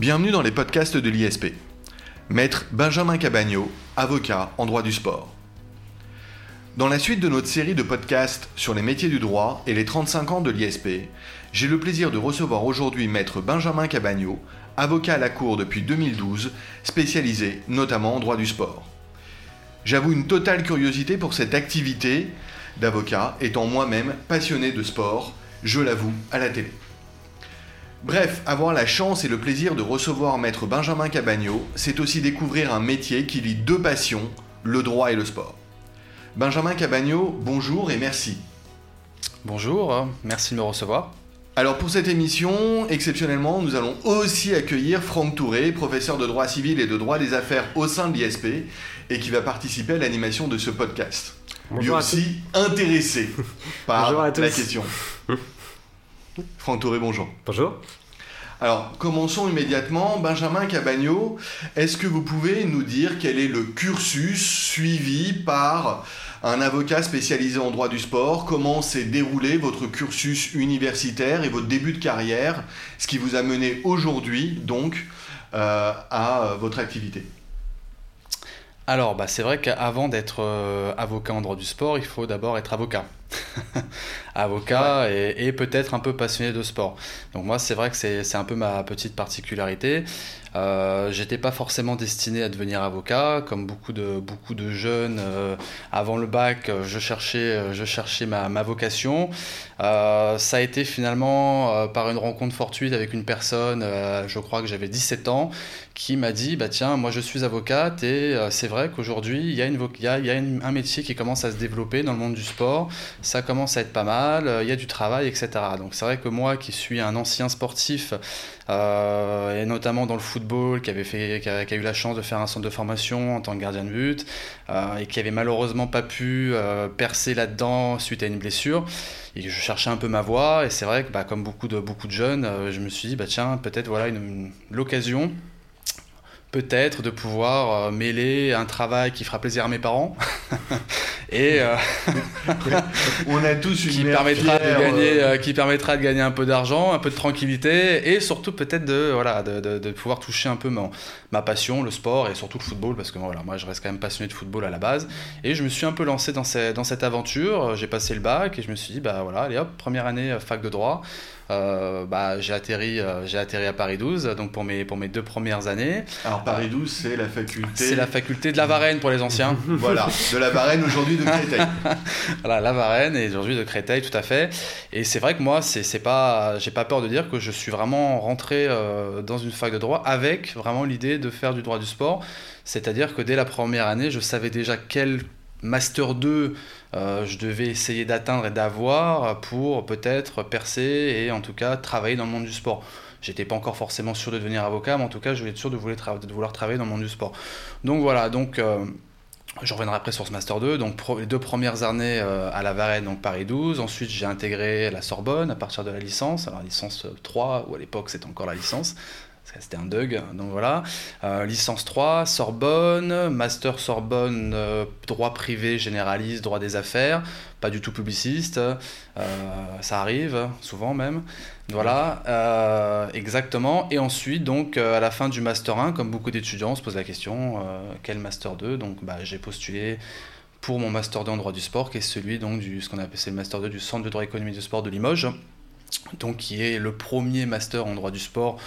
Bienvenue dans les podcasts de l'ISP. Maître Benjamin Cabagno, avocat en droit du sport. Dans la suite de notre série de podcasts sur les métiers du droit et les 35 ans de l'ISP, j'ai le plaisir de recevoir aujourd'hui Maître Benjamin Cabagno, avocat à la Cour depuis 2012, spécialisé notamment en droit du sport. J'avoue une totale curiosité pour cette activité d'avocat, étant moi-même passionné de sport, je l'avoue, à la télé. Bref, avoir la chance et le plaisir de recevoir maître Benjamin Cabagno, c'est aussi découvrir un métier qui lie deux passions, le droit et le sport. Benjamin Cabagno, bonjour et merci. Bonjour, merci de me recevoir. Alors pour cette émission, exceptionnellement, nous allons aussi accueillir Franck Touré, professeur de droit civil et de droit des affaires au sein de l'ISP, et qui va participer à l'animation de ce podcast. Lui aussi intéressé par la question. Franck Touré, bonjour. Bonjour. Alors, commençons immédiatement. Benjamin Cabagno, est-ce que vous pouvez nous dire quel est le cursus suivi par un avocat spécialisé en droit du sport? Comment s'est déroulé votre cursus universitaire et votre début de carrière, ce qui vous a mené aujourd'hui, donc, euh, à votre activité alors, bah, c'est vrai qu'avant d'être euh, avocat en droit du sport, il faut d'abord être avocat. avocat et, peut-être un peu passionné de sport. Donc moi, c'est vrai que c'est un peu ma petite particularité. Euh, J'étais pas forcément destiné à devenir avocat, comme beaucoup de, beaucoup de jeunes. Euh, avant le bac, je cherchais, je cherchais ma, ma vocation. Euh, ça a été finalement euh, par une rencontre fortuite avec une personne, je crois que j'avais 17 ans, qui m'a dit bah tiens moi je suis avocate et c'est vrai qu'aujourd'hui il y a, une, y a, y a un métier qui commence à se développer dans le monde du sport ça commence à être pas mal, euh, il y a du travail, etc. Donc c'est vrai que moi qui suis un ancien sportif, euh, et notamment dans le football, qui, avait fait, qui a, eu la chance de faire un centre de formation en tant que gardien de but, euh, et qui avait malheureusement pas pu percer là-dedans suite à une blessure, et je cherchais un peu ma voie, et c'est vrai que bah, comme beaucoup de, beaucoup de jeunes, je me suis dit, bah, tiens, peut-être voilà l'occasion peut-être de pouvoir euh, mêler un travail qui fera plaisir à mes parents et euh, on a tous une qui permettra de gagner euh, qui permettra de gagner un peu d'argent un peu de tranquillité et surtout peut-être de voilà de, de, pouvoir toucher un peu ma, ma passion le sport et surtout le football parce que voilà moi je reste quand même passionné de football à la base et je me suis un peu lancé dans, ces, dans cette aventure. J'ai passé le bac et je me suis dit bah voilà allez hop première année fac de droit euh, bah, j'ai atterri, euh, j'ai atterri à Paris 12, donc pour mes, pour mes deux premières années. Alors Paris 12, c'est la faculté. C'est la faculté de la Varenne pour les anciens. voilà, de la Varenne aujourd'hui de Créteil. voilà, la Varenne et aujourd'hui de Créteil, tout à fait. Et c'est vrai que moi, c'est, c'est pas, j'ai pas peur de dire que je suis vraiment rentré euh, dans une fac de droit avec vraiment l'idée de faire du droit du sport. C'est-à-dire que dès la première année, je savais déjà quel Master 2, euh, je devais essayer d'atteindre et d'avoir pour peut-être percer et en tout cas travailler dans le monde du sport. J'étais pas encore forcément sûr de devenir avocat, mais en tout cas, je voulais être sûr de vouloir, travailler dans le monde du sport. Donc voilà, donc euh, je reviendrai après sur ce Master 2. Donc les deux premières années euh, à la Varenne, donc Paris 12. Ensuite, j'ai intégré la Sorbonne à partir de la licence. Alors licence 3, ou à l'époque c'était encore la licence c'était un Doug, donc voilà. Euh, licence 3, Sorbonne, Master Sorbonne, euh, droit privé généraliste, droit des affaires, pas du tout publiciste, euh, ça arrive, souvent même. Voilà, exactement. Et ensuite, donc, à la fin du Master 1, comme beaucoup d'étudiants, on se pose la question, quel Master 2 Donc, bah, j'ai postulé pour mon Master 2 en droit du sport, qui est celui donc, du, appelle le Master 2 du Centre de droit économique du sport de Limoges donc qui est le premier master en droit du sport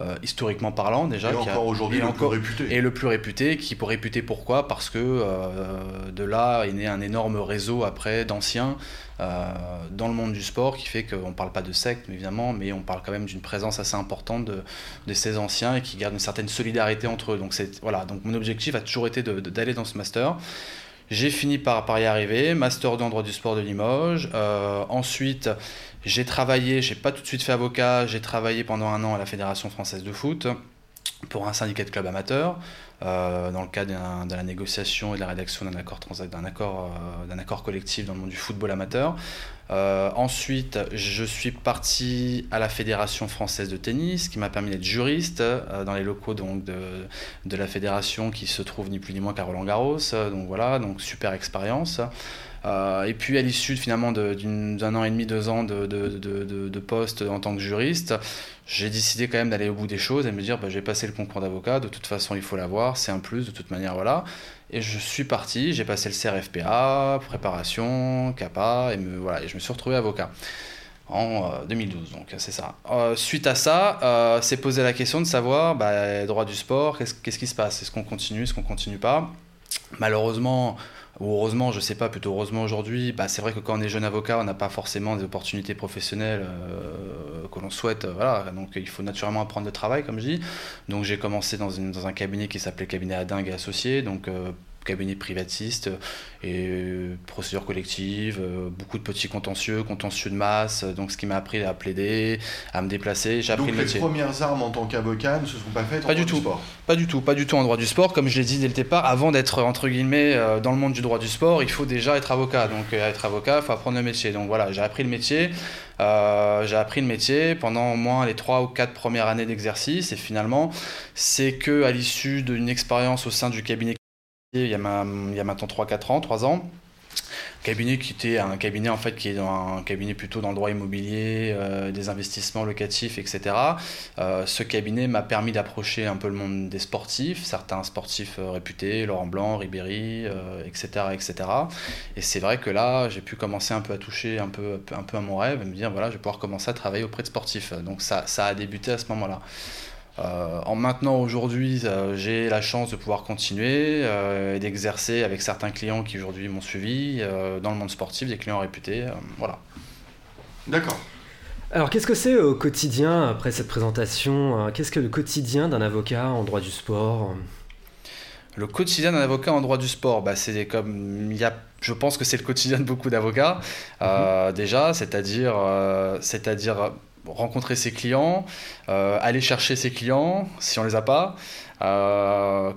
euh, historiquement parlant déjà et encore aujourd'hui le plus réputé. et le plus réputé qui pour réputer pourquoi? Parce que euh, de là est né un énorme réseau après d'anciens euh, dans le monde du sport qui fait qu'on ne parle pas de secte évidemment mais on parle quand même d'une présence assez importante de, de, ces anciens et qui gardent une certaine solidarité entre eux. Donc c'est voilà. Donc mon objectif a toujours été d'aller dans ce master j'ai fini par, par y arriver, master 2 en droit du sport de Limoges. ensuite, j'ai travaillé, j'ai pas tout de suite fait avocat, j'ai travaillé pendant un an à la Fédération française de foot pour un syndicat de club amateur. Dans le cadre de la négociation et de la rédaction d'un accord, d'un accord, d'un accord collectif dans le monde du football amateur. ensuite, je suis parti à la Fédération française de tennis, qui m'a permis d'être juriste dans les locaux donc, de, de, la fédération qui se trouve ni plus ni moins qu'à Roland Garros. donc voilà, donc super expérience. Euh, et puis à l'issue finalement d'un an et demi, deux ans de, de, de, de, poste en tant que juriste, j'ai décidé quand même d'aller au bout des choses et me dire bah, j'ai passé le concours d'avocat, de toute façon il faut l'avoir, c'est un plus, de toute manière voilà. Et je suis parti, j'ai passé le CRFPA, préparation, CAPA, et, me, voilà, et je me suis retrouvé avocat en 2012. Euh, donc c'est ça. Euh, suite à ça, euh, c'est posé la question de savoir, bah, droit du sport, qu'est-ce qui se passe? Est-ce qu'on continue, est-ce qu'on continue pas? Malheureusement, heureusement, je sais pas, plutôt heureusement aujourd'hui, bah, c'est vrai que quand on est jeune avocat, on n'a pas forcément des opportunités professionnelles euh, que l'on souhaite. Euh, voilà, donc il faut naturellement apprendre le travail, comme je dis. Donc j'ai commencé dans, un cabinet qui s'appelait Cabinet Adingue et Associés, donc euh, cabinet privatiste et euh, procédure collective, euh, beaucoup de petits contentieux, contentieux de masse, donc ce qui m'a appris à plaider, à me déplacer. J'ai appris donc le métier. les premières armes en tant qu'avocat ne se sont pas faites pas en du droit tout. du sport Pas du tout, pas du tout en droit du sport. Comme je l'ai dit dès le départ, avant d'être entre guillemets euh, dans le monde du droit du sport, il faut déjà être avocat. Donc être avocat, il faut apprendre le métier. Donc voilà, j'ai appris le métier. j'ai appris le métier pendant au moins les trois ou quatre premières années d'exercice et finalement c'est que à l'issue d'une expérience au sein du cabinet il y a, maintenant 3-4 ans, 3 ans. Cabinet qui était un cabinet en fait qui est dans un cabinet plutôt dans le droit immobilier, euh, des investissements locatifs, etc. Euh, ce cabinet m'a permis d'approcher un peu le monde des sportifs, certains sportifs euh, réputés, Laurent Blanc, Ribéry, etc., etc. Et c'est vrai que là, j'ai pu commencer un peu à toucher un peu, un peu à mon rêve et me dire voilà, je vais pouvoir commencer à travailler auprès de sportifs. Donc ça, ça a débuté à ce moment-là. Euh, en maintenant aujourd'hui, euh, j'ai la chance de pouvoir continuer euh, et d'exercer avec certains clients qui aujourd'hui m'ont suivi dans le monde sportif, des clients réputés. voilà. D'accord. Alors, qu'est-ce que c'est au quotidien, après cette présentation, qu'est-ce que le quotidien d'un avocat en droit du sport Le quotidien d'un avocat en droit du sport, bah, c'est comme. Y a, je pense que c'est le quotidien de beaucoup d'avocats, mhm. déjà, c'est-à-dire. c'est-à-dire rencontrer ses clients, euh, aller chercher ses clients si on les a pas,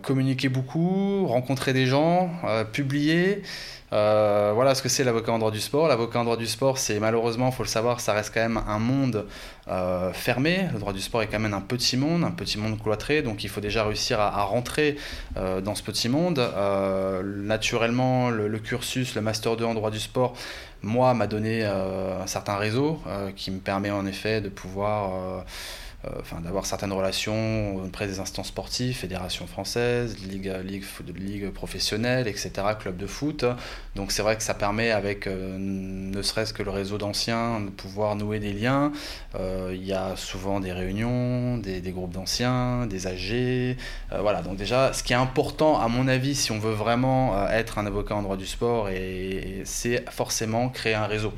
communiquer beaucoup, rencontrer des gens, euh, publier. voilà ce que c'est l'avocat en droit du sport. L'avocat en droit du sport, c'est malheureusement, faut le savoir, ça reste quand même un monde fermé. Le droit du sport est quand même un petit monde, un petit monde cloîtré, donc il faut déjà réussir à, rentrer dans ce petit monde. naturellement, le, cursus, le master 2 en droit du sport, moi, m'a donné euh, un certain réseau euh, qui me permet en effet de pouvoir euh, euh, enfin, d'avoir certaines relations auprès des instances sportives, fédération française, ligue, ligue, ligue professionnelle, etc., club de foot. Donc c'est vrai que ça permet avec euh, ne serait-ce que le réseau d'anciens de pouvoir nouer des liens. Euh, il y a souvent des réunions, des, des groupes d'anciens, des AG. voilà, donc déjà ce qui est important à mon avis si on veut vraiment être un avocat en droit du sport, c'est forcément créer un réseau.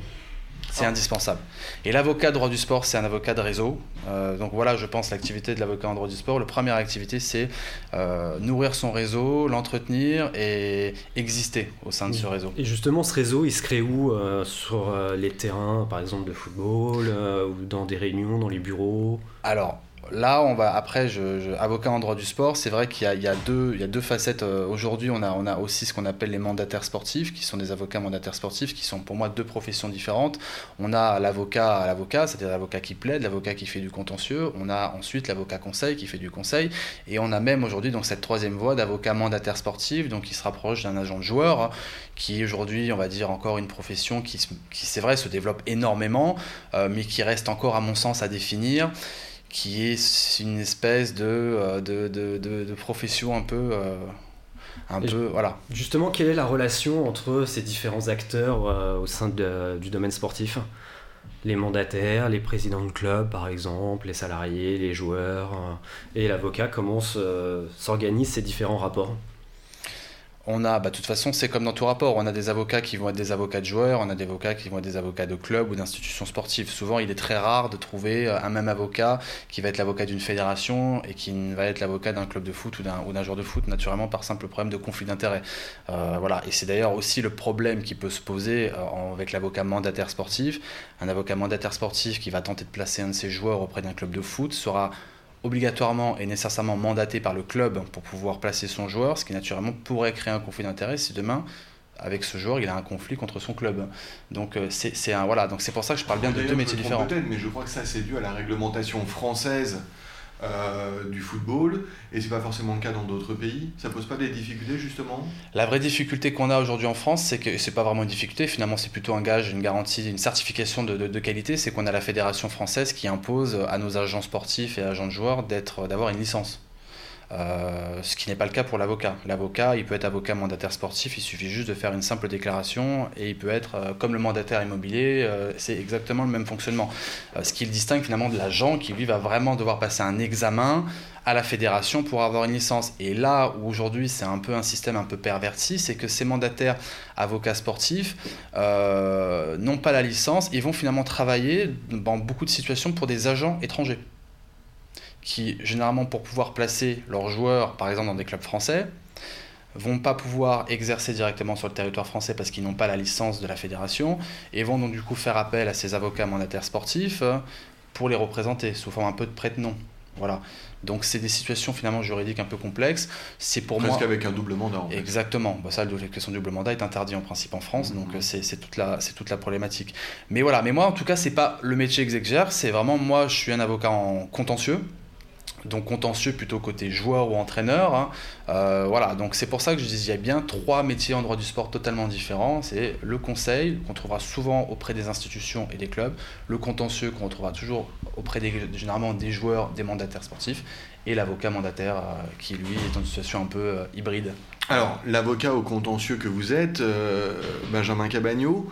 C'est indispensable. Et l'avocat droit du sport, c'est un avocat de réseau. Euh, donc voilà, je pense, l'activité de l'avocat en droit du sport. La première activité, c'est euh, nourrir son réseau, l'entretenir et exister au sein de ce réseau. Et justement, ce réseau, il se crée où euh, Sur les terrains, par exemple, de football, ou dans des réunions, dans les bureaux? Alors, là, on va après, avocat en droit du sport, c'est vrai qu'il y, a, deux, facettes. Euh, aujourd'hui, on a, aussi ce qu'on appelle les mandataires sportifs, qui sont des avocats mandataires sportifs, qui sont pour moi deux professions différentes. On a l'avocat à l'avocat, c'est-à-dire l'avocat qui plaide, l'avocat qui fait du contentieux. On a ensuite l'avocat conseil qui fait du conseil, et on a même aujourd'hui donc cette troisième voie d'avocat mandataire sportif, donc qui se rapproche d'un agent de joueur, qui aujourd'hui, on va dire encore une profession qui, qui c'est vrai, se développe énormément, euh, mais qui reste encore à mon sens à définir qui est une espèce de, euh, de, de, de, profession un peu... Euh, un peu, voilà. Justement, quelle est la relation entre ces différents acteurs euh, au sein du domaine sportif? Les mandataires, les présidents de club par exemple, les salariés, les joueurs et l'avocat, comment s'organisent ces différents rapports? On a, bah, de toute façon, c'est comme dans tout rapport. On a des avocats qui vont être des avocats de joueurs, on a des avocats qui vont être des avocats de clubs ou d'institutions sportives. Souvent, il est très rare de trouver euh, un même avocat qui va être l'avocat d'une fédération et qui va être l'avocat d'un club de foot ou d'un joueur de foot, naturellement par simple problème de conflit d'intérêt. Euh, voilà. Et c'est d'ailleurs aussi le problème qui peut se poser euh, avec l'avocat mandataire sportif. Un avocat mandataire sportif qui va tenter de placer un de ses joueurs auprès d'un club de foot sera obligatoirement et nécessairement mandaté par le club pour pouvoir placer son joueur, ce qui naturellement pourrait créer un conflit d'intérêts si demain avec ce joueur, il a un conflit contre son club. Donc euh, c'est un voilà, donc c'est pour ça que je parle bien de deux métiers différents. Peut-être, mais je crois que ça c'est dû à la réglementation française euh, du football et c'est pas forcément le cas dans d'autres pays. Ça pose pas des difficultés justement? La vraie difficulté qu'on a aujourd'hui en France, c'est que c'est pas vraiment une difficulté. Finalement, c'est plutôt un gage, une garantie, une certification de, de, de qualité. C'est qu'on a la fédération française qui impose à nos agents sportifs et agents de joueurs d'avoir une licence. Euh, ce qui n'est pas le cas pour l'avocat. L'avocat, il peut être avocat mandataire sportif, il suffit juste de faire une simple déclaration et il peut être euh, comme le mandataire immobilier, euh, c'est exactement le même fonctionnement. ce qui le distingue finalement de l'agent qui lui va vraiment devoir passer un examen à la fédération pour avoir une licence. Et là où aujourd'hui c'est un peu un système un peu perverti, c'est que ces mandataires avocats sportifs n'ont pas la licence, ils vont finalement travailler dans beaucoup de situations pour des agents étrangers qui, généralement, pour pouvoir placer leurs joueurs, par exemple, dans des clubs français, vont pas pouvoir exercer directement sur le territoire français parce qu'ils n'ont pas la licence de la fédération et vont donc du coup faire appel à ces avocats mandataires sportifs pour les représenter sous forme un peu de prête-nom. Voilà. Donc c'est des situations finalement juridiques un peu complexes. C'est pour Presque moi avec un double mandat. En fait. Exactement. Bah, ça, la question du double mandat est interdit en principe en France, donc mmh. c'est toute la c'est toute la problématique. Mais voilà. Mais moi, en tout cas, c'est pas le métier que j'exerce. C'est vraiment moi, je suis un avocat en contentieux donc contentieux plutôt côté joueur ou entraîneur. Hein. Euh, voilà, donc c'est pour ça que je disais il y a bien trois métiers en droit du sport totalement différents. C'est le conseil qu'on trouvera souvent auprès des institutions et des clubs, le contentieux qu'on retrouvera toujours auprès généralement des joueurs, des mandataires sportifs, et l'avocat mandataire euh, qui lui est une situation un peu euh, hybride. Alors l'avocat au contentieux que vous êtes, Benjamin Cabagno.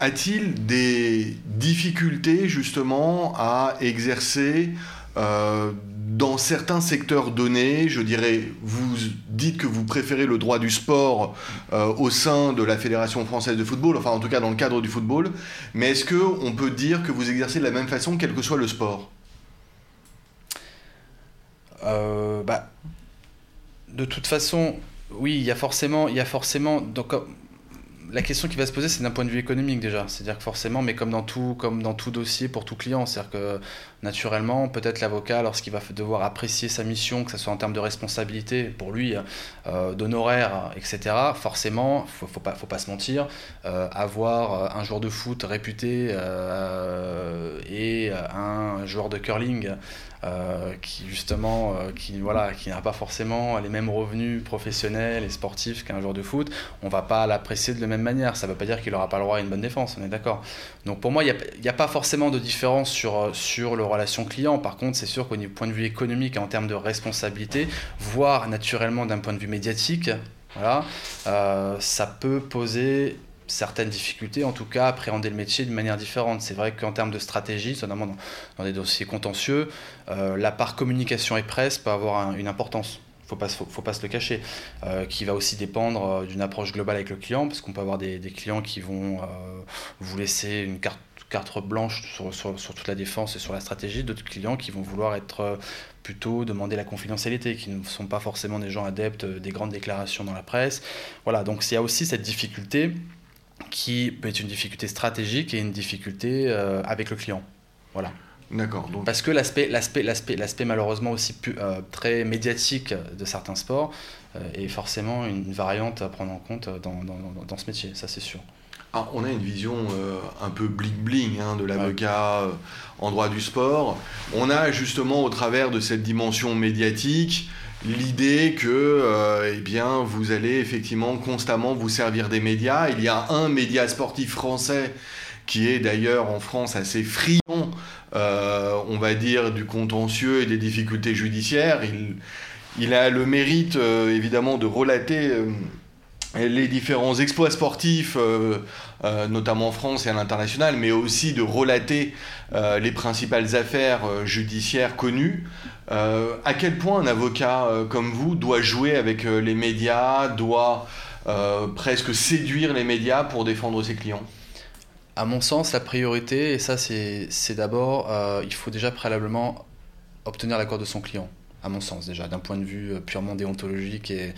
a-t-il des difficultés justement à exercer euh, dans certains secteurs donnés, je dirais, vous dites que vous préférez le droit du sport euh, au sein de la Fédération française de football, enfin en tout cas dans le cadre du football, mais est-ce qu'on peut dire que vous exercez de la même façon quel que soit le sport? Euh, bah, De toute façon, oui, il y a forcément... Y a forcément donc, la question qui va se poser, c'est d'un point de vue économique déjà. C'est-à-dire que forcément, mais comme dans tout, comme dans tout dossier pour tout client, c'est-à-dire que naturellement, peut-être l'avocat, lorsqu'il va devoir apprécier sa mission, que ce soit en termes de responsabilité pour lui, euh, d'honoraires, etc., forcément, il faut, pas, faut pas se mentir, euh, avoir un joueur de foot réputé euh, et un joueur de curling euh, qui justement euh, qui voilà qui n'a pas forcément les mêmes revenus professionnels et sportifs qu'un joueur de foot on va pas l'apprécier de la même manière. Ça veut pas dire qu'il aura pas le droit à une bonne défense on est d'accord. Donc pour moi il n'y a, a, pas forcément de différence sur sur le relation client. Par contre c'est sûr qu'au point de vue économique et en termes de responsabilité voire naturellement d'un point de vue médiatique voilà, euh, ça peut poser certaines difficultés, en tout cas appréhender le métier d'une manière différente. C'est vrai qu'en termes de stratégie, notamment dans, des dossiers contentieux, euh, la part communication et presse peut avoir une importance. Il ne faut, pas se le cacher, euh, qui va aussi dépendre euh, d'une approche globale avec le client, parce qu'on peut avoir des, clients qui vont vous laisser une carte, blanche sur, sur, toute la défense et sur la stratégie, d'autres clients qui vont vouloir être plutôt demander la confidentialité, qui ne sont pas forcément des gens adeptes des grandes déclarations dans la presse. Voilà, donc il y a aussi cette difficulté qui peut être une difficulté stratégique et une difficulté euh, avec le client. Voilà. D'accord. Parce que l'aspect, l'aspect, l'aspect, l'aspect malheureusement aussi euh, très médiatique de certains sports euh, est forcément une variante à prendre en compte dans, dans, dans ce métier, ça c'est sûr. Alors, on a une vision un peu bling-bling hein, de l'avocat en droit du sport. On a justement au travers de cette dimension médiatique l'idée que euh, eh bien, vous allez effectivement constamment vous servir des médias. Il y a un média sportif français qui est d'ailleurs en France assez friand, euh, on va dire, du contentieux et des difficultés judiciaires. Il, il a le mérite, euh, évidemment, de relater les différents exploits sportifs, euh, euh, notamment en France et à l'international, mais aussi de relater euh, les principales affaires judiciaires connues. à quel point un avocat comme vous doit jouer avec les médias, doit presque séduire les médias pour défendre ses clients? À mon sens, la priorité, et ça c'est d'abord, il faut déjà préalablement obtenir l'accord de son client à mon sens déjà, d'un point de vue euh, purement déontologique et,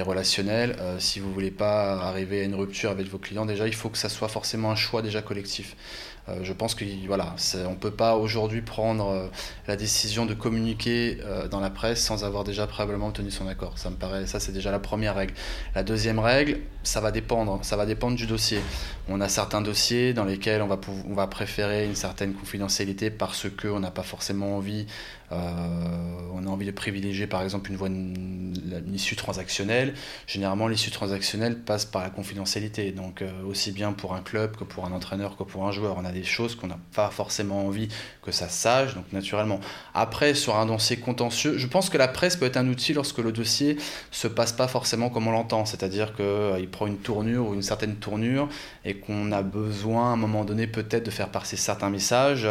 relationnel. Euh, si vous voulez pas arriver à une rupture avec vos clients, déjà, il faut que ça soit forcément un choix déjà collectif. Euh, je pense qu'on voilà, ne peut pas aujourd'hui prendre la décision de communiquer dans la presse sans avoir déjà préalablement obtenu son accord. Ça me paraît, ça c'est déjà la première règle. La deuxième règle, ça va dépendre, ça va dépendre du dossier. On a certains dossiers dans lesquels on va, on va préférer une certaine confidentialité parce qu'on n'a pas forcément envie on a envie privilégier par exemple une voie, une, issue transactionnelle. Généralement, l'issue transactionnelle passe par la confidentialité. Donc, euh, aussi bien pour un club que pour un entraîneur que pour un joueur, on a des choses qu'on n'a pas forcément envie que ça sache. Donc, naturellement. Après, sur un dossier contentieux, je pense que la presse peut être un outil lorsque le dossier se passe pas forcément comme on l'entend. C'est-à-dire qu'il euh, prend une tournure ou une certaine tournure et qu'on a besoin à un moment donné peut-être de faire passer certains messages.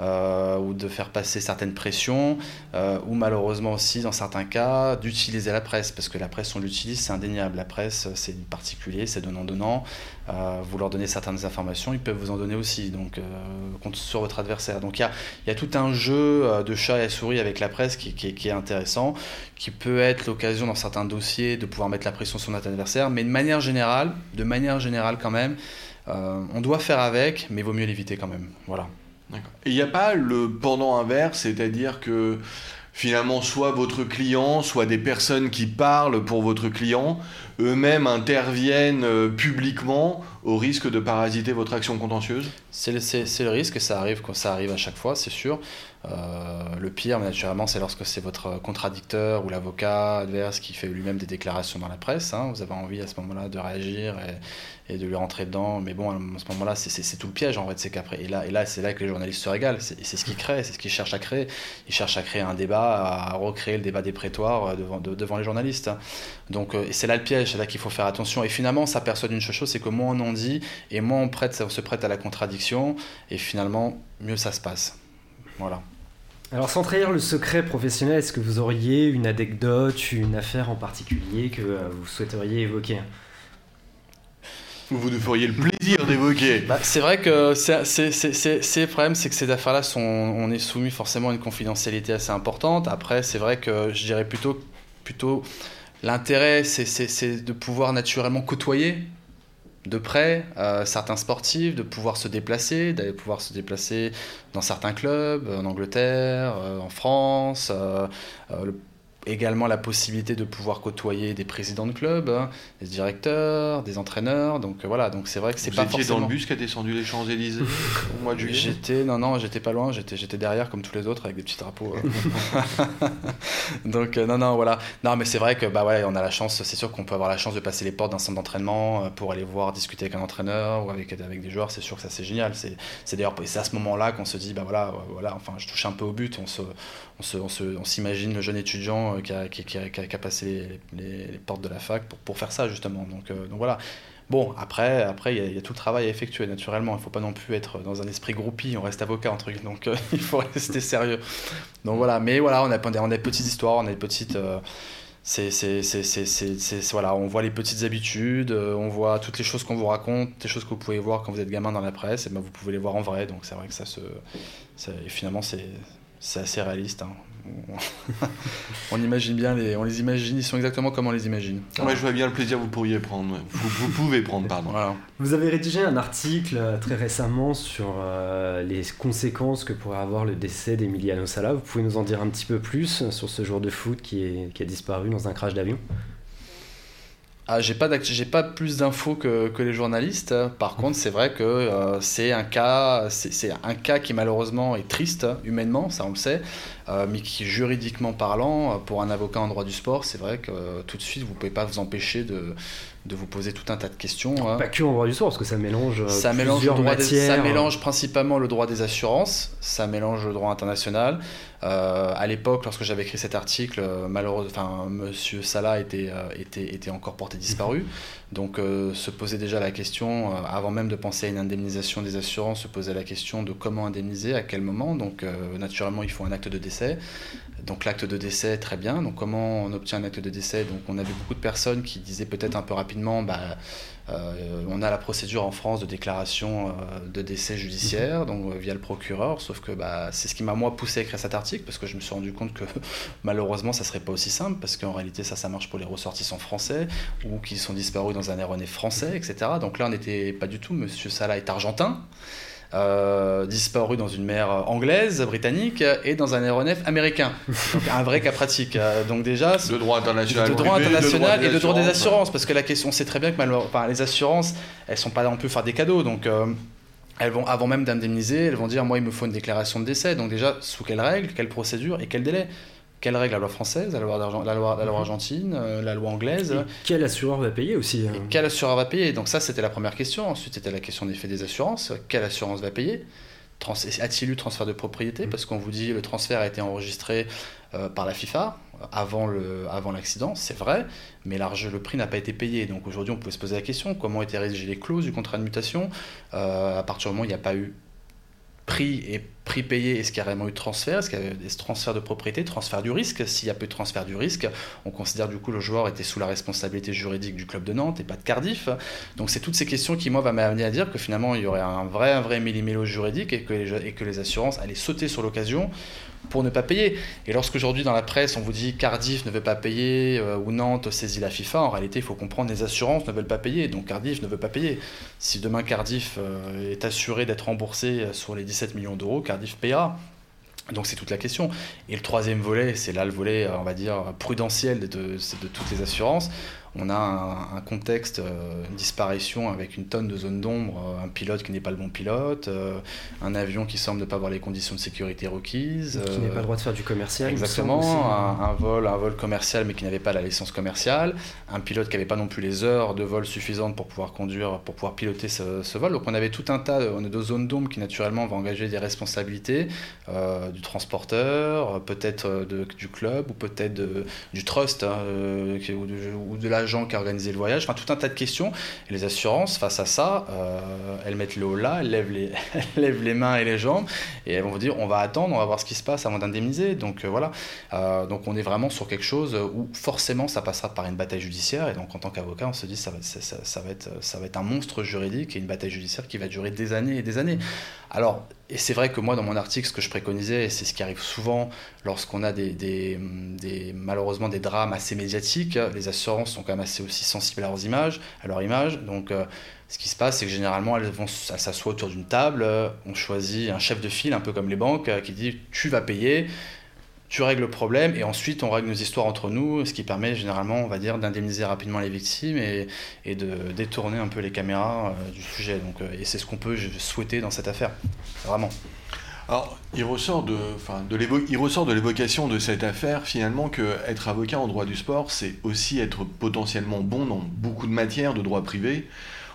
Euh, ou de faire passer certaines pressions, euh, ou malheureusement aussi, dans certains cas, d'utiliser la presse, parce que la presse, on l'utilise, c'est indéniable. La presse, c'est particulier, c'est donnant-donnant. Euh, vous leur donnez certaines informations, ils peuvent vous en donner aussi, donc sur votre adversaire. Donc il y a, tout un jeu de chat et souris avec la presse qui, est intéressant, qui peut être l'occasion dans certains dossiers de pouvoir mettre la pression sur notre adversaire, mais de manière générale, de manière générale quand même, on doit faire avec, mais vaut mieux l'éviter quand même. Voilà. Il n'y a pas le pendant inverse, c'est-à-dire que finalement, soit votre client, soit des personnes qui parlent pour votre client, eux-mêmes interviennent euh, publiquement au risque de parasiter votre action contentieuse C'est le, risque, ça arrive ça arrive à chaque fois, c'est sûr. Euh, le pire, naturellement, c'est lorsque c'est votre contradicteur ou l'avocat adverse qui fait lui-même des déclarations dans la presse. Hein. Vous avez envie à ce moment-là de réagir et, de lui rentrer dedans. Mais bon, à ce moment-là, c'est tout le piège en fait. C'est qu'après, et là, c'est là que les journalistes se régalent. C'est ce qu'ils créent, c'est ce qu'ils cherchent à créer. Ils cherchent à créer un débat, à recréer le débat des prétoires euh, devant, les journalistes. Donc, euh, c'est là le piège, c'est là qu'il faut faire attention. Et finalement, ça perçoit d'une chose, c'est que moins on dit et moins on prête, se prête à la contradiction. Et finalement, mieux ça se passe. Voilà. Alors sans trahir le secret professionnel, est-ce que vous auriez une anecdote, une affaire en particulier que euh, vous souhaiteriez évoquer? Vous nous feriez le plaisir d'évoquer. Bah, c'est vrai que c'est, le problème, c'est que ces affaires-là, sont, on est soumis forcément à une confidentialité assez importante. Après, c'est vrai que je dirais plutôt, plutôt l'intérêt, c'est, de pouvoir naturellement côtoyer de près euh, certains sportifs, de pouvoir se déplacer, d'aller pouvoir se déplacer dans certains clubs, en Angleterre, euh, en France, euh, également la possibilité de pouvoir côtoyer des présidents de clubs, hein, des directeurs, des entraîneurs. Donc euh, voilà, donc c'est vrai que c'est pas forcément. dans le bus qui a descendu les Champs Élysées au mois de juillet. J'étais non non, j'étais pas loin, j'étais j'étais derrière comme tous les autres avec des petits drapeaux. Euh. donc euh, non non voilà, non mais c'est vrai que bah ouais, on a la chance, c'est sûr qu'on peut avoir la chance de passer les portes d'un centre d'entraînement pour aller voir discuter avec un entraîneur ou avec avec des joueurs. C'est sûr que ça c'est génial. C'est c'est d'ailleurs c'est à ce moment-là qu'on se dit bah voilà voilà enfin je touche un peu au but, on se on s'imagine le jeune étudiant euh, qui a, passé les, portes de la fac pour, faire ça justement. Donc, euh, donc voilà. Bon, après, après il y, a tout le travail à effectuer naturellement. Il ne faut pas non plus être dans un esprit groupie. On reste avocat entre guillemets, donc euh, il faut rester sérieux. Donc voilà. Mais voilà, on a, des petites histoires, on a des petites. c'est, voilà, on voit les petites habitudes, on voit toutes les choses qu'on vous raconte, des choses que vous pouvez voir quand vous êtes gamin dans la presse, et ben vous pouvez les voir en vrai. Donc c'est vrai que ça se, et finalement c'est c'est assez réaliste. Hein. on imagine bien les, on les imagine, ils sont exactement comme on les imagine. Ouais, je vois bien le plaisir que vous pourriez prendre. Vous, pouvez prendre, pardon. Vous avez rédigé un article euh, très récemment sur euh, les conséquences que pourrait avoir le décès d'Emiliano Sala. Vous pouvez nous en dire un petit peu plus sur ce joueur de foot qui, est, qui a disparu dans un crash d'avion? Ah, j'ai pas j'ai pas plus d'infos que, que, les journalistes. Par contre, c'est vrai que euh, c'est un cas c'est un cas qui malheureusement est triste humainement, ça on le sait, euh, mais qui juridiquement parlant pour un avocat en droit du sport, c'est vrai que euh, tout de suite vous pouvez pas vous empêcher de de vous poser tout un tas de questions. Hein. Pas que en droit du sport, parce que ça mélange ça mélange, ça mélange principalement le droit des assurances, ça mélange le droit international. Euh, à l'époque, lorsque j'avais écrit cet article, euh, malheureusement, Monsieur Salah était, euh, était, était encore porté disparu. Mhm. Donc, se posait déjà la question, avant même de penser à une indemnisation des assurances, se posait la question de comment indemniser, à quel moment. Donc, naturellement, il faut un acte de décès. Donc l'acte de décès, très bien. Donc comment on obtient un acte de décès? Donc on avait beaucoup de personnes qui disaient peut-être un peu rapidement, bah, euh, on a la procédure en France de déclaration euh, de décès judiciaire, mhm. donc euh, via le procureur. Sauf que bah, c'est ce qui m'a moi poussé à écrire cet article parce que je me suis rendu compte que malheureusement ça serait pas aussi simple parce qu'en réalité ça ça marche pour les ressortissants français ou qui sont disparus dans un aéronef français, etc. Donc là on n'était pas du tout. Monsieur Salah est argentin. Euh, disparu dans une mer anglaise, britannique et dans un aéronef américain. Donc un vrai cas pratique. Euh, donc déjà, de droit international, de droit international et de droit des assurances, parce que la question, on sait très bien que enfin, les assurances, elles sont pas non plus faire des cadeaux, donc. Euh, elles vont, avant même d'indemniser, elles vont dire moi il me faut une déclaration de décès. Donc déjà, sous quelles règles, quelle procédure et quel délai? Quelle règle la loi française, la loi, la loi, la loi mhm. argentine, euh, la loi anglaise Quel assureur va payer aussi hein Quel assureur va payer? Donc ça, c'était la première question. Ensuite, c'était la question des faits des assurances. Quelle assurance va payer? A-t-il eu transfert de propriété? Mhm. Parce qu'on vous dit le transfert a été enregistré euh, par la FIFA avant l'accident, avant c'est vrai, mais le prix n'a pas été payé. Donc aujourd'hui, on peut se poser la question comment été rédigées les clauses du contrat de mutation? Euh, À partir du moment où il n'y a pas eu prix et prix payé, est-ce qu'il y a réellement eu transfert? Est-ce qu'il y a eu transfert de propriété, transfert du risque? S'il y a peu de transfert du risque, on considère du coup le joueur était sous la responsabilité juridique du club de Nantes et pas de Cardiff. Donc c'est toutes ces questions qui, moi, va m'amener à dire que finalement, il y aurait un vrai, un vrai millimélo juridique et que, et que les assurances allaient sauter sur l'occasion pour ne pas payer. Et lorsqu'aujourd'hui dans la presse on vous dit Cardiff ne veut pas payer euh, ou Nantes saisit la FIFA, en réalité il faut comprendre les assurances ne veulent pas payer, donc Cardiff ne veut pas payer. Si demain Cardiff euh, est assuré d'être remboursé euh, sur les 17 millions d'euros, Donc c'est toute la question. Et le troisième volet, c'est là le volet, on va dire, prudentiel de, de toutes les assurances on a un, contexte, euh, une disparition avec une tonne de zone d'ombre, euh, un pilote qui n'est pas le bon pilote, euh, un avion qui semble ne pas avoir les conditions de sécurité requises. Qui n'est pas le droit de faire du commercial. Exactement, un, vol, un vol commercial mais qui n'avait pas la licence commerciale, un pilote qui n'avait pas non plus les heures de vol suffisantes pour pouvoir conduire, pour pouvoir piloter ce, vol. Donc on avait tout un tas de, de zones d'ombre qui naturellement vont engager des responsabilités du transporteur, peut-être du club ou peut-être du trust hein, ou, ou de la qui a organisé le voyage, enfin tout un tas de questions. Les assurances, face à ça, euh, elles mettent le haut là, elles lèvent, les, lèvent les mains et les jambes, et elles vont vous dire on va attendre, on va voir ce qui se passe avant d'indemniser. Donc euh, voilà, euh, donc on est vraiment sur quelque chose où forcément ça passera par une bataille judiciaire, et donc en tant qu'avocat, on se dit ça va, ça, va être, ça va être un monstre juridique et une bataille judiciaire qui va durer des années et des années. Alors, et c'est vrai que moi, dans mon article, ce que je préconisais, c'est ce qui arrive souvent lorsqu'on a des, malheureusement des drames assez médiatiques, les assurances sont quand même assez aussi sensibles à leurs images, à leur image. Donc, euh, ce qui se passe, c'est que généralement, elles vont s'assoient autour d'une table, on choisit un chef de file, un peu comme les banques, euh, qui dit tu vas payer tu règles le problème et ensuite on règle nos histoires entre nous, ce qui permet généralement, d'indemniser rapidement les victimes et, de détourner un peu les caméras euh, du sujet. Euh, et c'est ce qu'on peut souhaiter dans cette affaire, vraiment. Alors, il ressort de, enfin, de il de l'évocation de cette affaire finalement que être avocat en droit du sport, c'est aussi être potentiellement bon dans beaucoup de matières de droit privé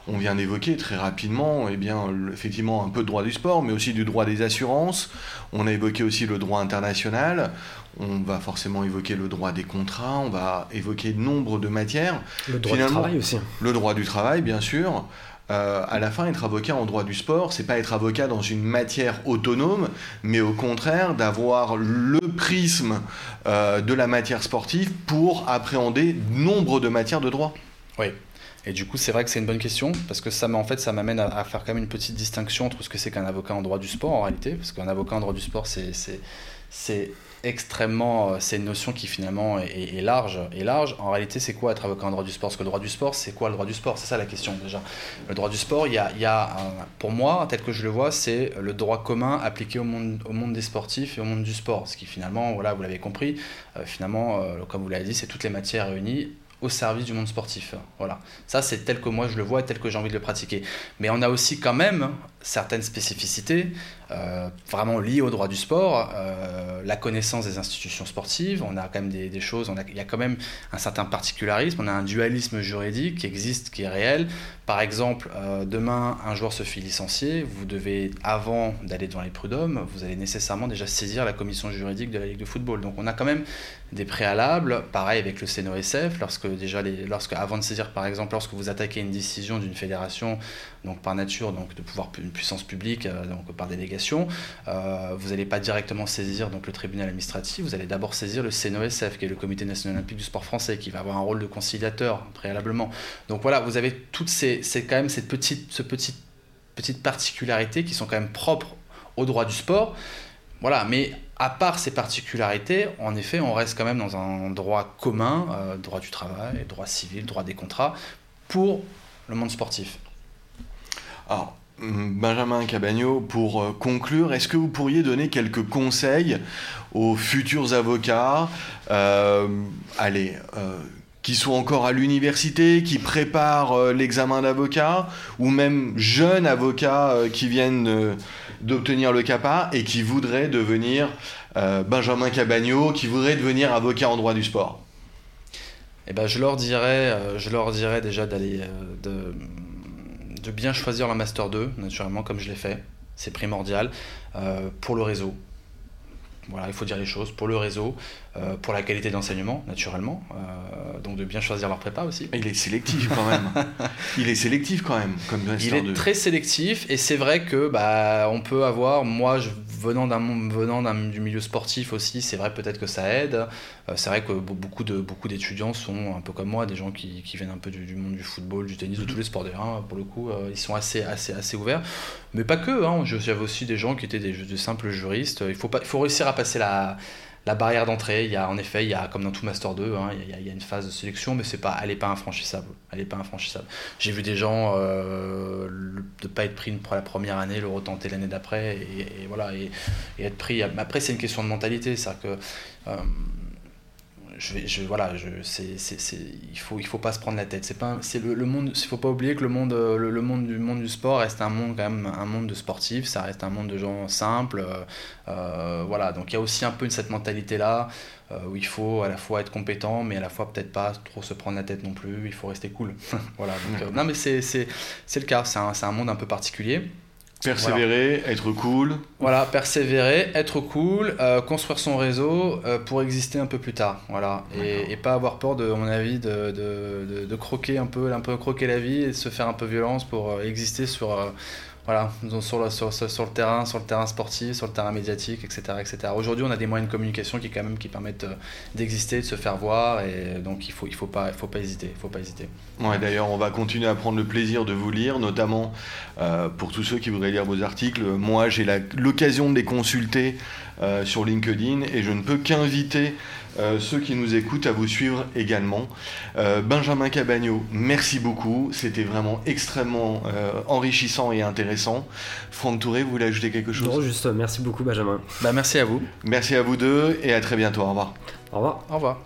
on vient d'évoquer très rapidement, eh bien, effectivement, un peu de droit du sport, mais aussi du droit des assurances. On a évoqué aussi le droit international. On va forcément évoquer le droit des contrats. On va évoquer nombre de matières. Le droit du travail aussi. Le droit du travail, bien sûr. Euh, à la fin, être avocat en droit du sport, c'est pas être avocat dans une matière autonome, mais au contraire d'avoir le prisme euh, de la matière sportive pour appréhender nombre de matières de droit. Oui, et du coup, c'est vrai que c'est une bonne question, parce que ça, en fait, ça m'amène à, faire quand même une petite distinction entre ce que c'est qu'un avocat en droit du sport, en réalité, parce qu'un avocat en droit du sport, c'est extrêmement, euh, c'est une notion qui finalement est, large. Et large, en réalité, c'est quoi être avocat en droit du sport? Parce que le droit du sport, c'est quoi le droit du sport? C'est ça la question déjà. Le droit du sport, il y a, pour moi, tel que je le vois, c'est le droit commun appliqué au monde, au monde des sportifs et au monde du sport. Ce qui finalement, voilà, vous l'avez compris, euh, finalement, euh, comme vous l'avez dit, c'est toutes les matières réunies au service du monde sportif. Voilà. Ça, c'est tel que moi je le vois et tel que j'ai envie de le pratiquer. Mais on a aussi quand même certaines spécificités euh, vraiment liées au droit du sport, euh, la connaissance des institutions sportives, on a quand même des, choses, on a, il y a quand même un certain particularisme, on a un dualisme juridique qui existe, qui est réel. Par exemple, euh, demain, un joueur se fait licencier, vous devez, avant d'aller devant les prud'hommes, vous allez nécessairement déjà saisir la commission juridique de la Ligue de football. Donc on a quand même des préalables, pareil avec le CNOSF, lorsque déjà les, lorsque, avant de saisir par exemple, lorsque vous attaquez une décision d'une fédération, donc par nature, donc de pouvoir puissance publique, euh, donc par délégation, euh, vous n'allez pas directement saisir donc le tribunal administratif, vous allez d'abord saisir le CNOSF, qui est le Comité national olympique du sport français, qui va avoir un rôle de conciliateur préalablement. Donc voilà, vous avez toutes ces, quand même cette petite, ce petit, petite particularité qui sont quand même propres au droit du sport. Voilà, mais à part ces particularités, en effet, on reste quand même dans un droit commun, euh, droit du travail, droit civil, droit des contrats, pour le monde sportif. Alors, Benjamin Cabagno, pour euh, conclure, est-ce que vous pourriez donner quelques conseils aux futurs avocats, euh, allez, euh, qui sont encore à l'université, qui préparent l'examen d'avocat, ou même jeunes avocats qui viennent d'obtenir le CAPA et qui voudraient devenir Benjamin Cabagno, qui voudraient devenir avocat en droit du sport? Eh ben, je leur dirais, je leur déjà d'aller de de bien choisir le Master 2, naturellement, comme je l'ai fait. C'est primordial euh, pour le réseau. Voilà, il faut dire les choses. Pour le réseau, euh, pour la qualité d'enseignement, naturellement. Euh, donc de bien choisir leur prépa aussi. Il est sélectif quand même. il est sélectif quand même, comme Il est très sélectif et c'est vrai que bah, on peut avoir, moi je, venant, d'un, venant du milieu sportif aussi, c'est vrai peut-être que ça aide. Euh, c'est vrai que beaucoup, de, beaucoup d'étudiants sont un peu comme moi, des gens qui, qui viennent un peu du, monde du football, du tennis, de tous les sports d'ailleurs. Pour le coup, ils sont assez, assez, assez ouverts. Mais pas que, hein. j'avais aussi des gens qui étaient des, de simples juristes. Il faut, pas, il faut réussir à passer la la barrière d'entrée, il y a en effet, il y a comme dans tout Master 2, hein, il, y a, une phase de sélection, mais c'est elle n'est pas infranchissable. Pas infranchissable. J'ai vu des gens euh, ne pas être pris pour la première année, le retenter l'année d'après, et, voilà, et, être pris. Après, c'est une question de mentalité, euh, je vais, je, voilà, je, c'est, c'est, c'est, il faut, il faut pas se prendre la tête. C'est pas, c'est le, le monde. Il faut pas oublier que le monde, le, le, monde du monde du sport reste un monde quand même, un monde de sportifs. Ça reste un monde de gens simples. Euh, euh voilà. Donc il y a aussi un peu cette mentalité là euh, où il faut à la fois être compétent, mais à la fois peut-être pas trop se prendre la tête non plus. Il faut rester cool. voilà. Donc, euh, non, mais c'est, c'est, c'est le cas. C'est un, c'est un monde un peu particulier. Persévérer, être cool. Voilà, persévérer, être cool, euh, construire son réseau euh, pour exister un peu plus tard. Voilà, et, et, pas avoir peur, de, à mon avis, de, de, de, croquer un peu, un peu croquer la vie et de se faire un peu violence pour euh, exister sur, voilà, sur le, sur, le terrain, sur le terrain sportif, sur le terrain médiatique, etc. etc. Aujourd'hui, on a des moyens de communication qui, quand même, qui permettent euh, d'exister, de se faire voir, et donc il ne faut, il faut, pas, faut pas hésiter. Hésiter. Ouais, D'ailleurs, on va continuer à prendre le plaisir de vous lire, notamment euh, pour tous ceux qui voudraient lire vos articles. Moi, j'ai l'occasion de les consulter euh, sur LinkedIn, et je ne peux qu'inviter euh, ceux qui nous écoutent à vous suivre également. Euh, Benjamin Cabagno, merci beaucoup. C'était vraiment extrêmement euh, enrichissant et intéressant. Franck Touré, vous voulez ajouter quelque chose? Non, juste merci beaucoup, Benjamin. Bah, merci à vous. Merci à vous deux et à très bientôt. Au revoir. Au revoir. Au revoir.